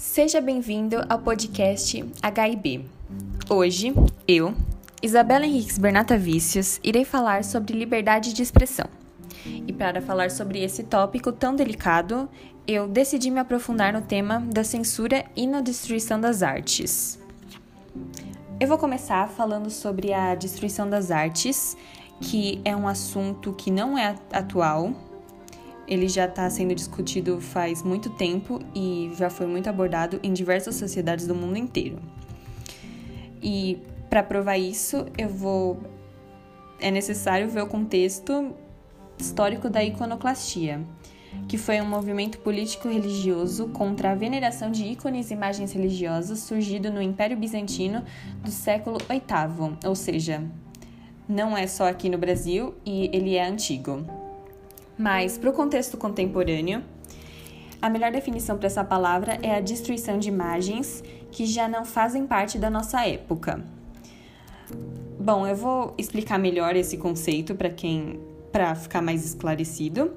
Seja bem-vindo ao podcast HIB. Hoje, eu, Isabela Henriques Bernata Vícios, irei falar sobre liberdade de expressão. E para falar sobre esse tópico tão delicado, eu decidi me aprofundar no tema da censura e na destruição das artes. Eu vou começar falando sobre a destruição das artes, que é um assunto que não é atual, ele já está sendo discutido faz muito tempo e já foi muito abordado em diversas sociedades do mundo inteiro. E para provar isso, eu vou é necessário ver o contexto histórico da iconoclastia, que foi um movimento político-religioso contra a veneração de ícones e imagens religiosas surgido no Império Bizantino do século VIII, ou seja, não é só aqui no Brasil e ele é antigo. Mas, para o contexto contemporâneo, a melhor definição para essa palavra é a destruição de imagens que já não fazem parte da nossa época. Bom, eu vou explicar melhor esse conceito para quem para ficar mais esclarecido.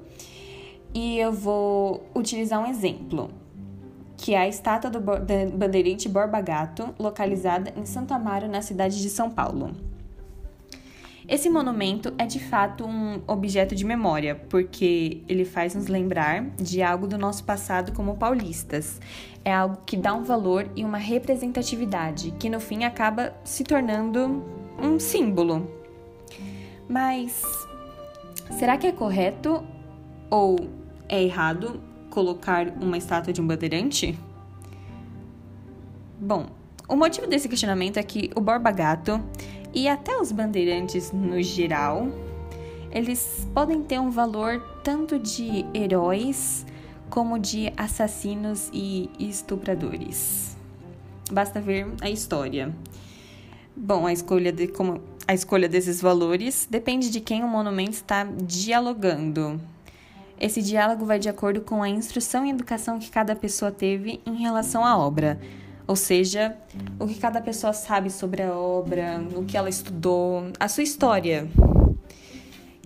E eu vou utilizar um exemplo, que é a estátua do bandeirante Borba Gato, localizada em Santo Amaro, na cidade de São Paulo. Esse monumento é de fato um objeto de memória, porque ele faz nos lembrar de algo do nosso passado como paulistas. É algo que dá um valor e uma representatividade, que no fim acaba se tornando um símbolo. Mas será que é correto ou é errado colocar uma estátua de um bandeirante? Bom, o motivo desse questionamento é que o Borba Gato e até os bandeirantes no geral, eles podem ter um valor tanto de heróis como de assassinos e estupradores. Basta ver a história. Bom, a escolha de como a escolha desses valores depende de quem o monumento está dialogando. Esse diálogo vai de acordo com a instrução e educação que cada pessoa teve em relação à obra ou seja, o que cada pessoa sabe sobre a obra, o que ela estudou, a sua história.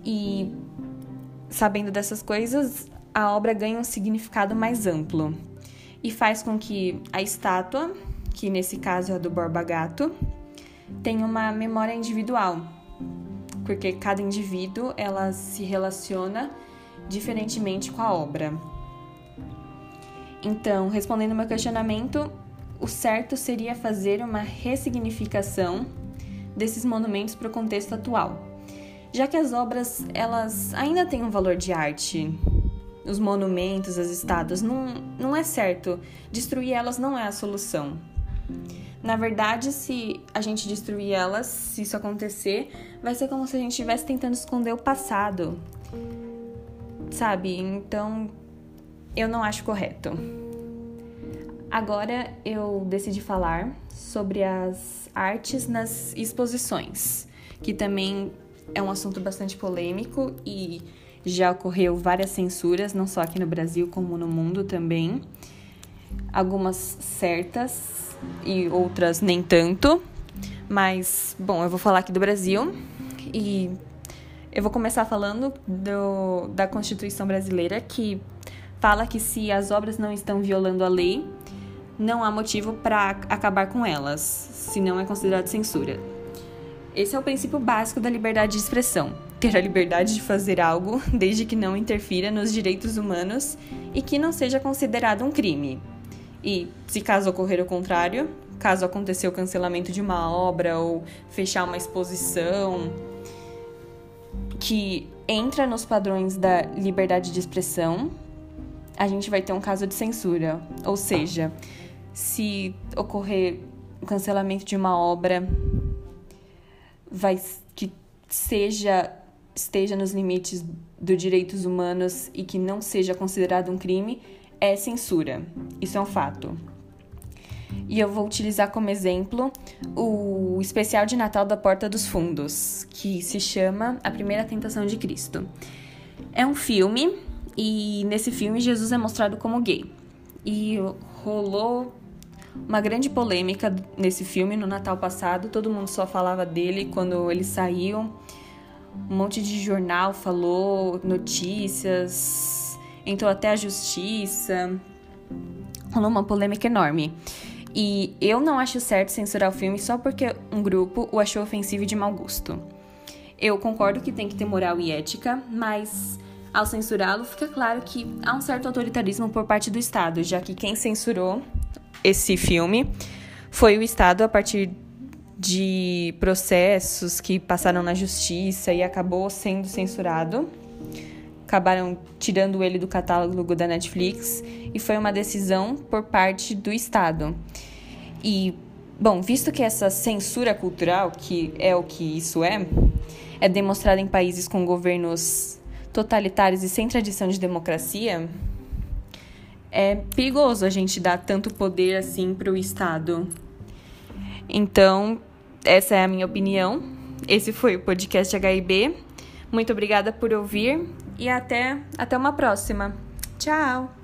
E sabendo dessas coisas, a obra ganha um significado mais amplo e faz com que a estátua, que nesse caso é a do Borba Gato, tenha uma memória individual, porque cada indivíduo ela se relaciona diferentemente com a obra. Então, respondendo ao meu questionamento, o certo seria fazer uma ressignificação desses monumentos para o contexto atual, já que as obras elas ainda têm um valor de arte. Os monumentos, as estátuas, não, não é certo. Destruir elas não é a solução. Na verdade, se a gente destruir elas, se isso acontecer, vai ser como se a gente estivesse tentando esconder o passado. Sabe? Então, eu não acho correto. Agora eu decidi falar sobre as artes nas exposições, que também é um assunto bastante polêmico e já ocorreu várias censuras, não só aqui no Brasil, como no mundo também. Algumas certas e outras nem tanto. Mas, bom, eu vou falar aqui do Brasil e eu vou começar falando do, da Constituição Brasileira, que fala que se as obras não estão violando a lei, não há motivo para acabar com elas, se não é considerado censura. Esse é o princípio básico da liberdade de expressão: ter a liberdade de fazer algo desde que não interfira nos direitos humanos e que não seja considerado um crime. E, se caso ocorrer o contrário, caso acontecer o cancelamento de uma obra ou fechar uma exposição que entra nos padrões da liberdade de expressão, a gente vai ter um caso de censura. Ou seja, se ocorrer o cancelamento de uma obra, vai que seja esteja nos limites dos direitos humanos e que não seja considerado um crime, é censura. Isso é um fato. E eu vou utilizar como exemplo o especial de Natal da Porta dos Fundos, que se chama A Primeira Tentação de Cristo. É um filme e nesse filme Jesus é mostrado como gay. E rolou uma grande polêmica nesse filme no Natal passado. Todo mundo só falava dele quando ele saiu. Um monte de jornal falou, notícias, entrou até a justiça. rolou uma polêmica enorme. E eu não acho certo censurar o filme só porque um grupo o achou ofensivo e de mau gosto. Eu concordo que tem que ter moral e ética, mas ao censurá-lo, fica claro que há um certo autoritarismo por parte do Estado, já que quem censurou esse filme foi o Estado a partir de processos que passaram na justiça e acabou sendo censurado. Acabaram tirando ele do catálogo da Netflix e foi uma decisão por parte do Estado. E, bom, visto que essa censura cultural, que é o que isso é, é demonstrada em países com governos totalitários e sem tradição de democracia, é perigoso a gente dar tanto poder assim para o Estado. Então, essa é a minha opinião. Esse foi o podcast HIB. Muito obrigada por ouvir e até, até uma próxima. Tchau!